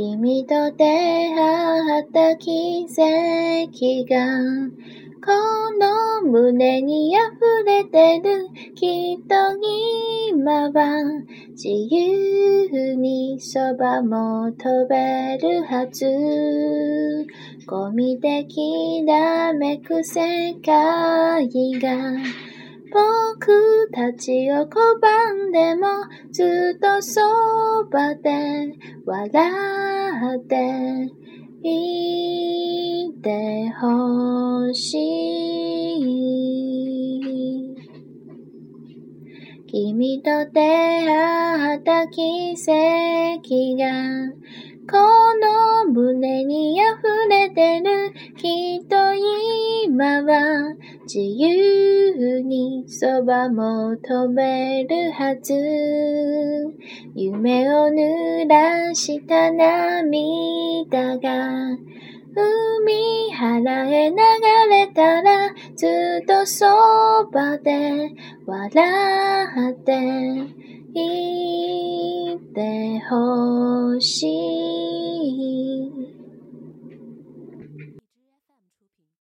君と出会った奇跡がこの胸に溢れてる。きっと今は自由にそばも飛べるはず。込みできらめく世界が僕たちを拒んでもずっとそばで笑っていてほしい。君と出会った奇跡がこの胸に溢れてる。きっと今は自由。にそばも飛べるはず。夢を濡らした涙が海原へ流れたらずっとそばで笑っていてほしい。